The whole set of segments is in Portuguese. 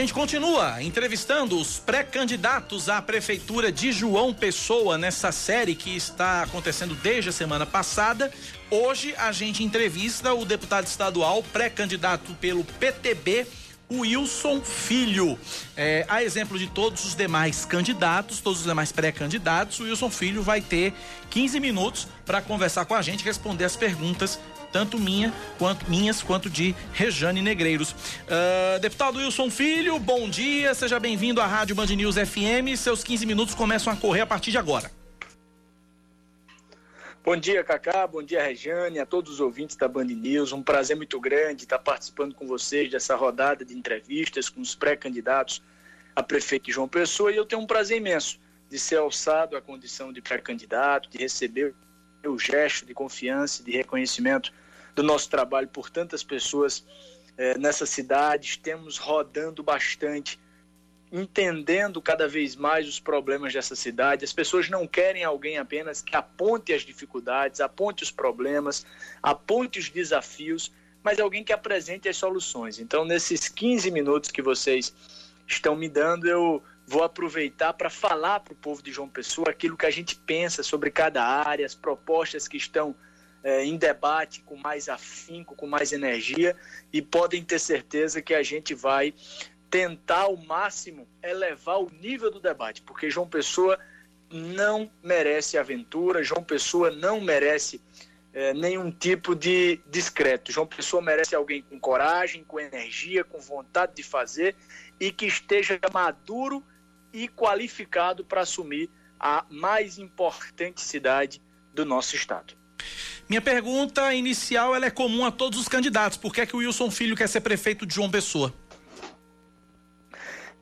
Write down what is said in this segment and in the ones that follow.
gente continua entrevistando os pré-candidatos à prefeitura de João Pessoa nessa série que está acontecendo desde a semana passada. Hoje a gente entrevista o deputado estadual pré-candidato pelo PTB, Wilson Filho. É, a exemplo de todos os demais candidatos, todos os demais pré-candidatos, o Wilson Filho vai ter 15 minutos para conversar com a gente, responder as perguntas tanto minha quanto minhas quanto de Rejane Negreiros. Uh, deputado Wilson Filho, bom dia, seja bem-vindo à Rádio Band News FM. Seus 15 minutos começam a correr a partir de agora. Bom dia, Cacá. Bom dia, Rejane, a todos os ouvintes da Band News. Um prazer muito grande estar participando com vocês dessa rodada de entrevistas com os pré-candidatos a prefeito de João Pessoa. E eu tenho um prazer imenso de ser alçado à condição de pré-candidato, de receber o gesto de confiança, de reconhecimento do nosso trabalho por tantas pessoas eh, nessa cidade. Temos rodando bastante, entendendo cada vez mais os problemas dessa cidade. As pessoas não querem alguém apenas que aponte as dificuldades, aponte os problemas, aponte os desafios, mas alguém que apresente as soluções. Então, nesses 15 minutos que vocês estão me dando, eu vou aproveitar para falar para o povo de João Pessoa aquilo que a gente pensa sobre cada área, as propostas que estão é, em debate com mais afinco, com mais energia, e podem ter certeza que a gente vai tentar ao máximo elevar o nível do debate, porque João Pessoa não merece aventura, João Pessoa não merece é, nenhum tipo de discreto. João Pessoa merece alguém com coragem, com energia, com vontade de fazer e que esteja maduro e qualificado para assumir a mais importante cidade do nosso estado. Minha pergunta inicial é comum a todos os candidatos. Por que, é que o Wilson Filho quer ser prefeito de João Pessoa?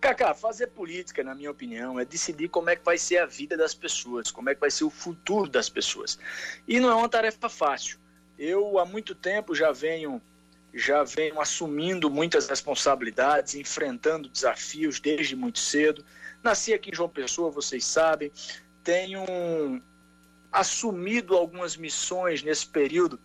Cacá, fazer política, na minha opinião, é decidir como é que vai ser a vida das pessoas, como é que vai ser o futuro das pessoas. E não é uma tarefa fácil. Eu há muito tempo já venho já venho assumindo muitas responsabilidades, enfrentando desafios desde muito cedo. Nasci aqui em João Pessoa, vocês sabem. Tenho assumido algumas missões nesse período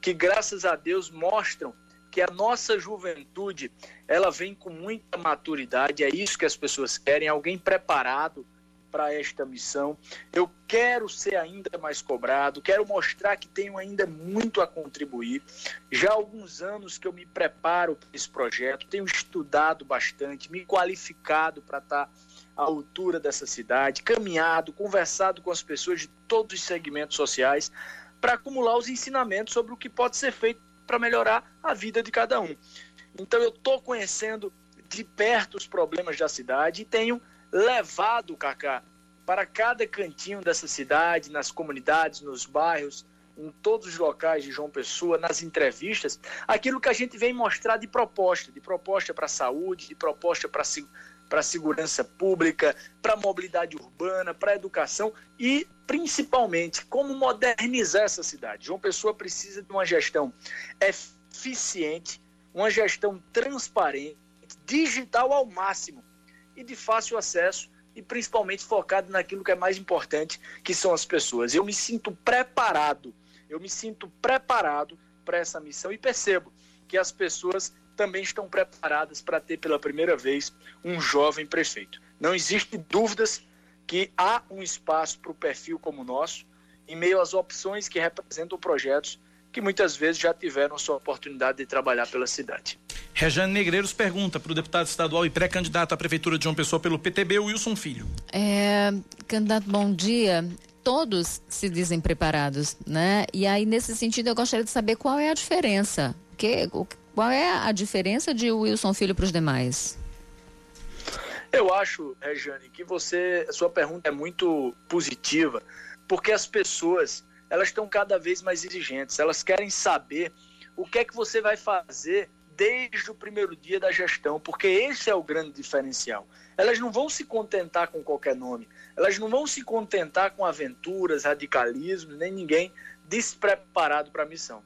que, graças a Deus, mostram que a nossa juventude ela vem com muita maturidade. É isso que as pessoas querem, alguém preparado para esta missão. Eu quero ser ainda mais cobrado, quero mostrar que tenho ainda muito a contribuir. Já há alguns anos que eu me preparo para esse projeto, tenho estudado bastante, me qualificado para estar à altura dessa cidade, caminhado, conversado com as pessoas de todos os segmentos sociais para acumular os ensinamentos sobre o que pode ser feito para melhorar a vida de cada um. Então eu estou conhecendo de perto os problemas da cidade e tenho levado, Cacá, para cada cantinho dessa cidade, nas comunidades, nos bairros, em todos os locais de João Pessoa, nas entrevistas, aquilo que a gente vem mostrar de proposta, de proposta para a saúde, de proposta para para a segurança pública, para a mobilidade urbana, para a educação e, principalmente, como modernizar essa cidade. João Pessoa precisa de uma gestão eficiente, uma gestão transparente, digital ao máximo e de fácil acesso e principalmente focado naquilo que é mais importante, que são as pessoas. Eu me sinto preparado, eu me sinto preparado para essa missão e percebo que as pessoas também estão preparadas para ter pela primeira vez um jovem prefeito. Não existe dúvidas que há um espaço para o perfil como o nosso, em meio às opções que representam projetos que muitas vezes já tiveram sua oportunidade de trabalhar pela cidade. Rejane Negreiros pergunta para o deputado estadual e pré-candidato à Prefeitura de João Pessoa pelo PTB, Wilson Filho. É, candidato, bom dia. Todos se dizem preparados, né? E aí, nesse sentido, eu gostaria de saber qual é a diferença. Que, qual é a diferença de Wilson Filho para os demais? Eu acho, Rejane, que você, sua pergunta é muito positiva, porque as pessoas, elas estão cada vez mais exigentes, elas querem saber o que é que você vai fazer desde o primeiro dia da gestão, porque esse é o grande diferencial. Elas não vão se contentar com qualquer nome, elas não vão se contentar com aventuras, radicalismo, nem ninguém despreparado para a missão.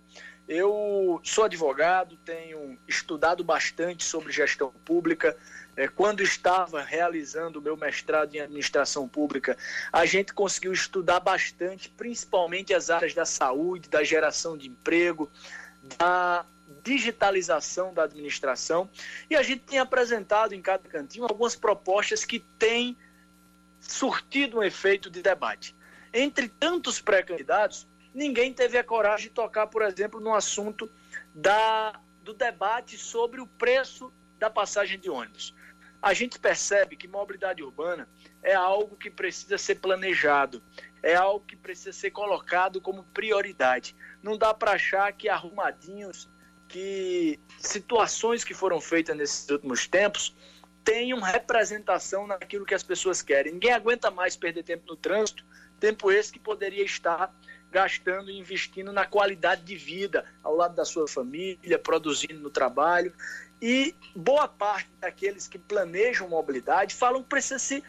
Eu sou advogado, tenho estudado bastante sobre gestão pública. É, quando estava realizando o meu mestrado em administração pública, a gente conseguiu estudar bastante, principalmente as áreas da saúde, da geração de emprego, da digitalização da administração. E a gente tem apresentado em cada cantinho algumas propostas que têm surtido um efeito de debate. Entre tantos pré-candidatos, ninguém teve a coragem de tocar, por exemplo, no assunto da, do debate sobre o preço da passagem de ônibus. A gente percebe que mobilidade urbana é algo que precisa ser planejado, é algo que precisa ser colocado como prioridade. Não dá para achar que arrumadinhos, que situações que foram feitas nesses últimos tempos tenham representação naquilo que as pessoas querem. Ninguém aguenta mais perder tempo no trânsito, tempo esse que poderia estar gastando e investindo na qualidade de vida ao lado da sua família, produzindo no trabalho. E boa parte daqueles que planejam mobilidade falam que precisa se,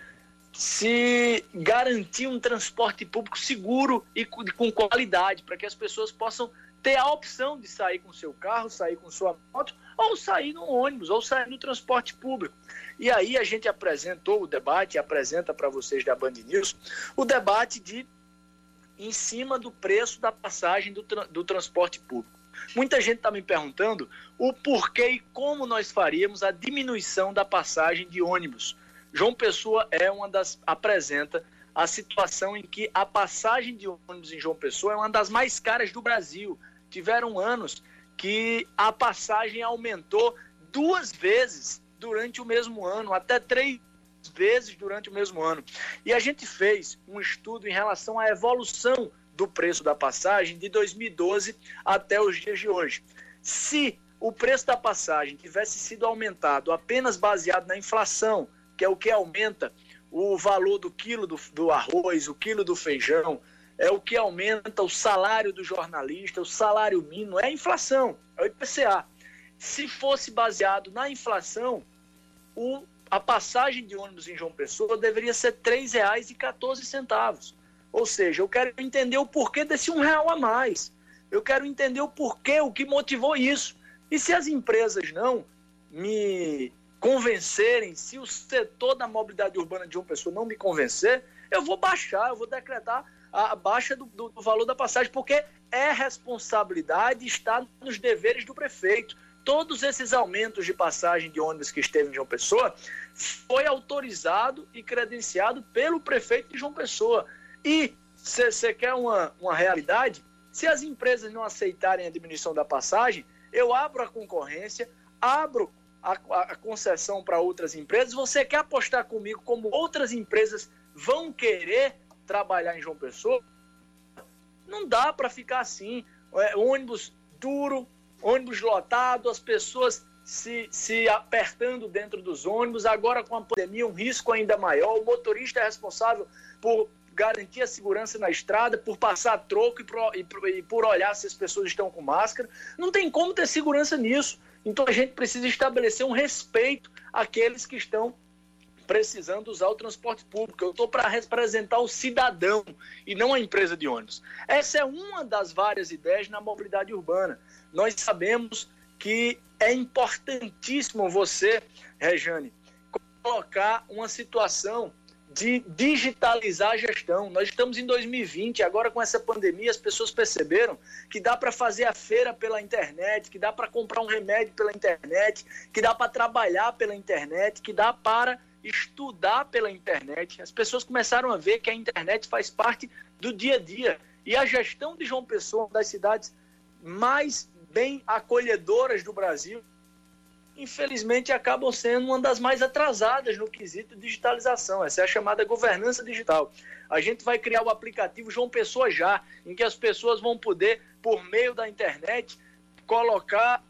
se garantir um transporte público seguro e com qualidade, para que as pessoas possam ter a opção de sair com seu carro, sair com sua moto, ou sair no ônibus, ou sair no transporte público. E aí a gente apresentou o debate, apresenta para vocês da Band News, o debate de em cima do preço da passagem do, tra do transporte público. Muita gente está me perguntando o porquê e como nós faríamos a diminuição da passagem de ônibus. João Pessoa é uma das apresenta a situação em que a passagem de ônibus em João Pessoa é uma das mais caras do Brasil. Tiveram anos que a passagem aumentou duas vezes durante o mesmo ano, até três vezes durante o mesmo ano. E a gente fez um estudo em relação à evolução do preço da passagem de 2012 até os dias de hoje. Se o preço da passagem tivesse sido aumentado apenas baseado na inflação, que é o que aumenta o valor do quilo do, do arroz, o quilo do feijão, é o que aumenta o salário do jornalista, o salário mínimo, é a inflação, é o IPCA. Se fosse baseado na inflação, o a passagem de ônibus em João Pessoa deveria ser R$ 3,14. Ou seja, eu quero entender o porquê desse um real a mais. Eu quero entender o porquê, o que motivou isso. E se as empresas não me convencerem, se o setor da mobilidade urbana de João Pessoa não me convencer, eu vou baixar, eu vou decretar a baixa do, do, do valor da passagem, porque é responsabilidade, está nos deveres do prefeito todos esses aumentos de passagem de ônibus que esteve em João Pessoa foi autorizado e credenciado pelo prefeito de João Pessoa. E você quer uma, uma realidade? Se as empresas não aceitarem a diminuição da passagem, eu abro a concorrência, abro a, a concessão para outras empresas. Você quer apostar comigo como outras empresas vão querer trabalhar em João Pessoa? Não dá para ficar assim. É, ônibus duro, ônibus lotado, as pessoas se, se apertando dentro dos ônibus. Agora, com a pandemia, um risco ainda maior. O motorista é responsável por garantir a segurança na estrada, por passar troco e por, e, e por olhar se as pessoas estão com máscara. Não tem como ter segurança nisso. Então, a gente precisa estabelecer um respeito àqueles que estão precisando usar o transporte público. Eu estou para representar o cidadão e não a empresa de ônibus. Essa é uma das várias ideias na mobilidade urbana. Nós sabemos que é importantíssimo você, Rejane, colocar uma situação de digitalizar a gestão. Nós estamos em 2020, agora com essa pandemia, as pessoas perceberam que dá para fazer a feira pela internet, que dá para comprar um remédio pela internet, que dá para trabalhar pela internet, que dá para estudar pela internet. As pessoas começaram a ver que a internet faz parte do dia a dia. E a gestão de João Pessoa, das cidades mais bem acolhedoras do Brasil, infelizmente acabam sendo uma das mais atrasadas no quesito digitalização. Essa é a chamada governança digital. A gente vai criar o aplicativo João Pessoa Já, em que as pessoas vão poder, por meio da internet, colocar,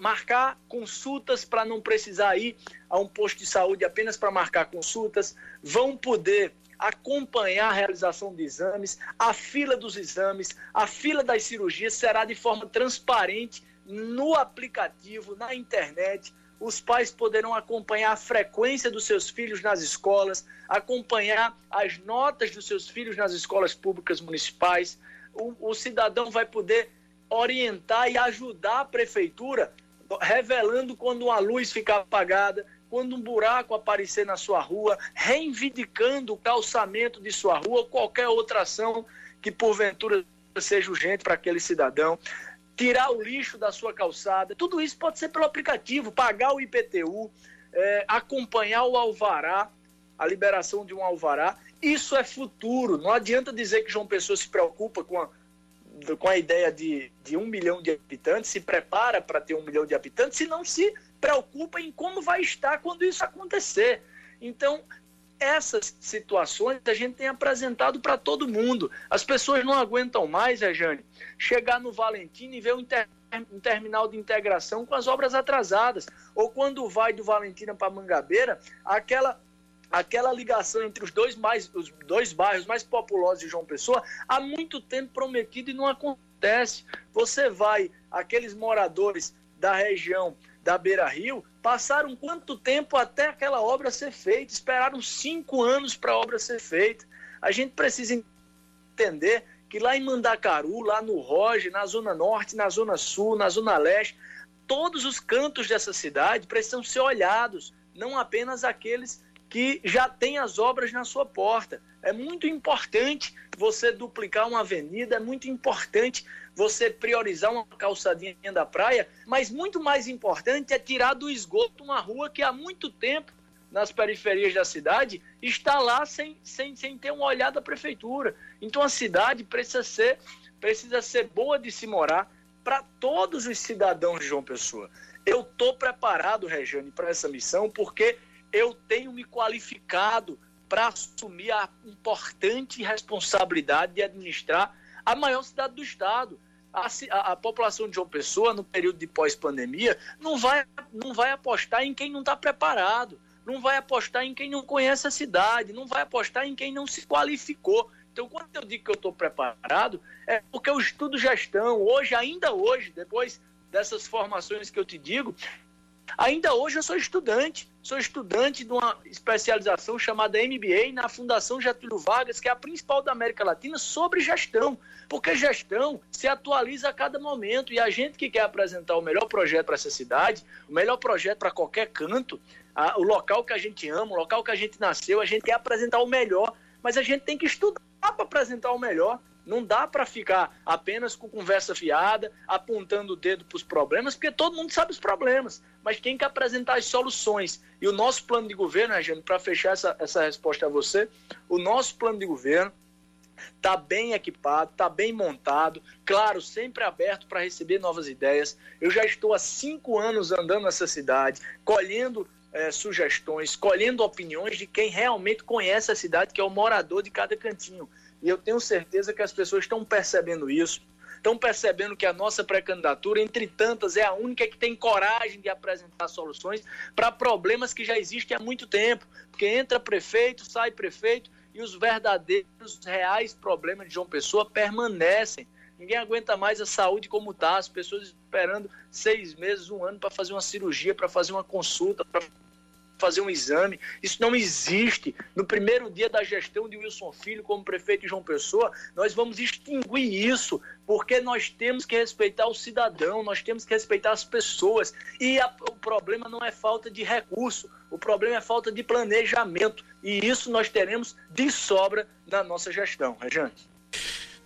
marcar consultas para não precisar ir a um posto de saúde apenas para marcar consultas, vão poder acompanhar a realização de exames, a fila dos exames, a fila das cirurgias será de forma transparente no aplicativo, na internet. Os pais poderão acompanhar a frequência dos seus filhos nas escolas, acompanhar as notas dos seus filhos nas escolas públicas municipais. O, o cidadão vai poder orientar e ajudar a prefeitura, revelando quando uma luz ficar apagada, quando um buraco aparecer na sua rua, reivindicando o calçamento de sua rua, qualquer outra ação que porventura seja urgente para aquele cidadão. tirar o lixo da sua calçada. Tudo isso pode ser pelo aplicativo, pagar o IPTU, é, acompanhar o alvará, a liberação de um alvará. Isso é futuro. Não adianta dizer que João Pessoa se preocupa com a, com a ideia de, de um milhão de habitantes, se prepara para ter um milhão de habitantes, se não se preocupa em como vai estar quando isso acontecer. Então, essas situações a gente tem apresentado para todo mundo. As pessoas não aguentam mais, Rejane, chegar no Valentim e ver um, um, terminal de integração com as obras atrasadas. Ou quando vai do Valentina para Mangabeira, aquela aquela ligação entre os dois, mais, os dois bairros mais populosos de João Pessoa há muito tempo prometido e não acontece. Você vai, aqueles moradores da região da Beira Rio, passaram quanto tempo até aquela obra ser feita? Esperaram cinco anos para a obra ser feita. A gente precisa entender que lá em Mandacaru, lá no Roge, na Zona Norte, na Zona Sul, na Zona Leste, todos os cantos dessa cidade precisam ser olhados, não apenas aqueles que já têm as obras na sua porta. É muito importante você duplicar uma avenida, é muito importante você priorizar uma calçadinha da praia, mas muito mais importante é tirar do esgoto uma rua que há muito tempo, nas periferias da cidade, está lá sem, sem, sem ter uma olhada da prefeitura. Então a cidade precisa ser, precisa ser boa de se morar para todos os cidadãos de João Pessoa. Eu estou preparado, Regiane, para essa missão, porque eu tenho me qualificado para assumir a importante responsabilidade de administrar a maior cidade do estado a, a, a, população de João Pessoa, no período de pós-pandemia, não vai, não vai apostar em quem não está preparado, não vai apostar em quem não conhece a cidade, não vai apostar em quem não se qualificou. Então, quando eu digo que eu estou preparado, é porque eu estudo gestão. Hoje, ainda hoje, depois dessas formações que eu te digo, Ainda hoje eu sou estudante, sou estudante de uma especialização chamada MBA na Fundação Getúlio Vargas, que é a principal da América Latina, sobre gestão. Porque gestão se atualiza a cada momento e a gente que quer apresentar o melhor projeto para essa cidade, o melhor projeto para qualquer canto, a, o local que a gente ama, o local que a gente nasceu, a gente quer apresentar o melhor, mas a gente tem que estudar para apresentar o melhor. Não dá para ficar apenas com conversa fiada, apontando o dedo para os problemas, porque todo mundo sabe os problemas. Mas quem quer apresentar as soluções? E o nosso plano de governo, né, gente, para fechar essa, essa resposta a você, o nosso plano de governo está bem equipado, está bem montado, claro, sempre aberto para receber novas ideias. Eu já estou há cinco anos andando nessa cidade, colhendo é, sugestões, colhendo opiniões de quem realmente conhece a cidade, que é o morador de cada cantinho. E eu tenho certeza que as pessoas estão percebendo isso, estão percebendo que a nossa pré-candidatura, entre tantas, é a única que tem coragem de apresentar soluções para problemas que já existem há muito tempo. Porque entra prefeito, sai prefeito e os verdadeiros, reais problemas de João Pessoa permanecem. Ninguém aguenta mais a saúde como está, as pessoas esperando seis meses, um ano para fazer uma cirurgia, para fazer uma consulta, para fazer um exame. Isso não existe. No primeiro dia da gestão de Wilson Filho como prefeito de João Pessoa, nós vamos extinguir isso, porque nós temos que respeitar o cidadão, nós temos que respeitar as pessoas. E a, o problema não é falta de recurso, o problema é falta de planejamento. E isso nós teremos de sobra na nossa gestão. Rejane.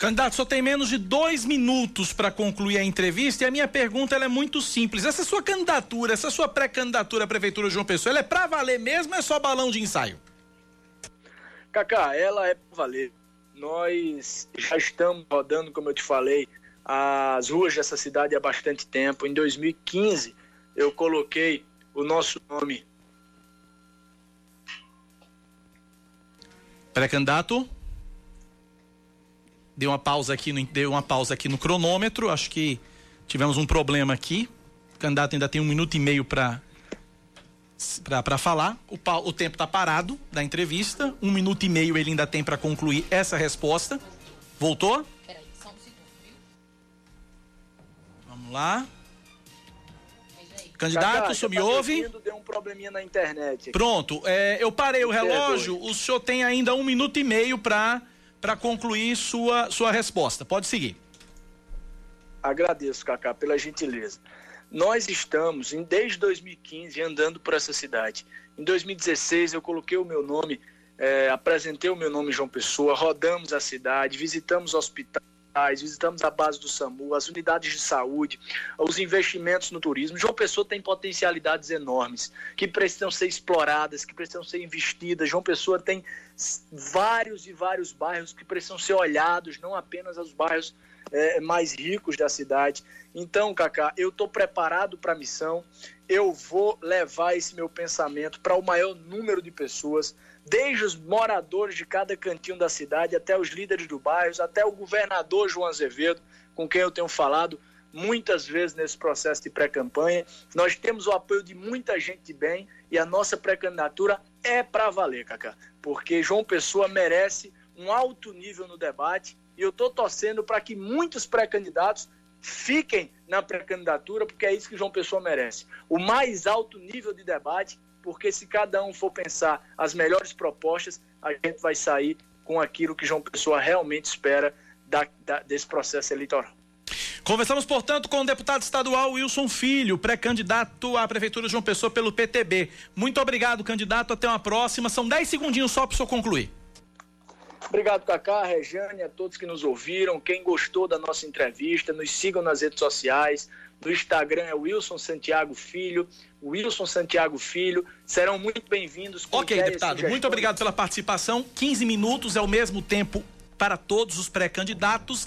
Candidato, só tem menos de dois minutos para concluir a entrevista e a minha pergunta é muito simples. Essa sua candidatura, essa sua pré-candidatura à Prefeitura de João Pessoa, ela é para valer mesmo ou é só balão de ensaio? Cacá, ela é para valer. Nós já estamos rodando, como eu te falei, as ruas dessa cidade há bastante tempo. Em 2015, eu coloquei o nosso nome. Pré-candidato? Deu uma pausa aqui no, deu uma pausa aqui no cronômetro. Acho que tivemos um problema aqui. O candidato ainda tem um minuto e meio para para falar. O, o tempo está parado da entrevista. Um minuto e meio ele ainda tem para concluir essa resposta. Voltou? Peraí, só um segundo, viu? Vamos lá. Candidato, o senhor me tá ouve? Deu um probleminha na internet. Pronto, é, eu parei o relógio. O senhor tem ainda um minuto e meio para para concluir sua, sua resposta. Pode seguir. Agradeço, Cacá, pela gentileza. Nós estamos, desde 2015, andando por essa cidade. Em 2016, eu coloquei o meu nome, é, apresentei o meu nome João Pessoa, rodamos a cidade, visitamos hospitais, visitamos a base do SAMU, as unidades de saúde, os investimentos no turismo. João Pessoa tem potencialidades enormes que precisam ser exploradas, que precisam ser investidas. João Pessoa tem vários e vários bairros que precisam ser olhados, não apenas os bairros é, mais ricos da cidade. Então, Cacá, eu estou preparado para a missão. Eu vou levar esse meu pensamento para o maior número de pessoas desde os moradores de cada cantinho da cidade, até os líderes do bairro, até o governador João Azevedo, com quem eu tenho falado muitas vezes nesse processo de pré-campanha. Nós temos o apoio de muita gente de bem e a nossa pré-candidatura é para valer, Cacá, porque João Pessoa merece um alto nível no debate e eu estou torcendo para que muitos pré-candidatos fiquem na pré-candidatura, porque é isso que João Pessoa merece. O mais alto nível de debate porque se cada um for pensar as melhores propostas, a gente vai sair com aquilo que João Pessoa realmente espera da, da, desse processo eleitoral. Conversamos, portanto, com o deputado estadual Wilson Filho, pré-candidato à Prefeitura de João Pessoa pelo PTB. Muito obrigado, candidato. Até uma próxima. São 10 segundinhos só para o senhor concluir. Obrigado, Cacá, Rejane, a todos que nos ouviram. Quem gostou da nossa entrevista, nos sigam nas redes sociais. No Instagram é Wilson Santiago Filho. Wilson Santiago Filho. Serão muito bem-vindos. Ok, deputado. Muito obrigado pela participação. 15 minutos é o mesmo tempo para todos os pré-candidatos.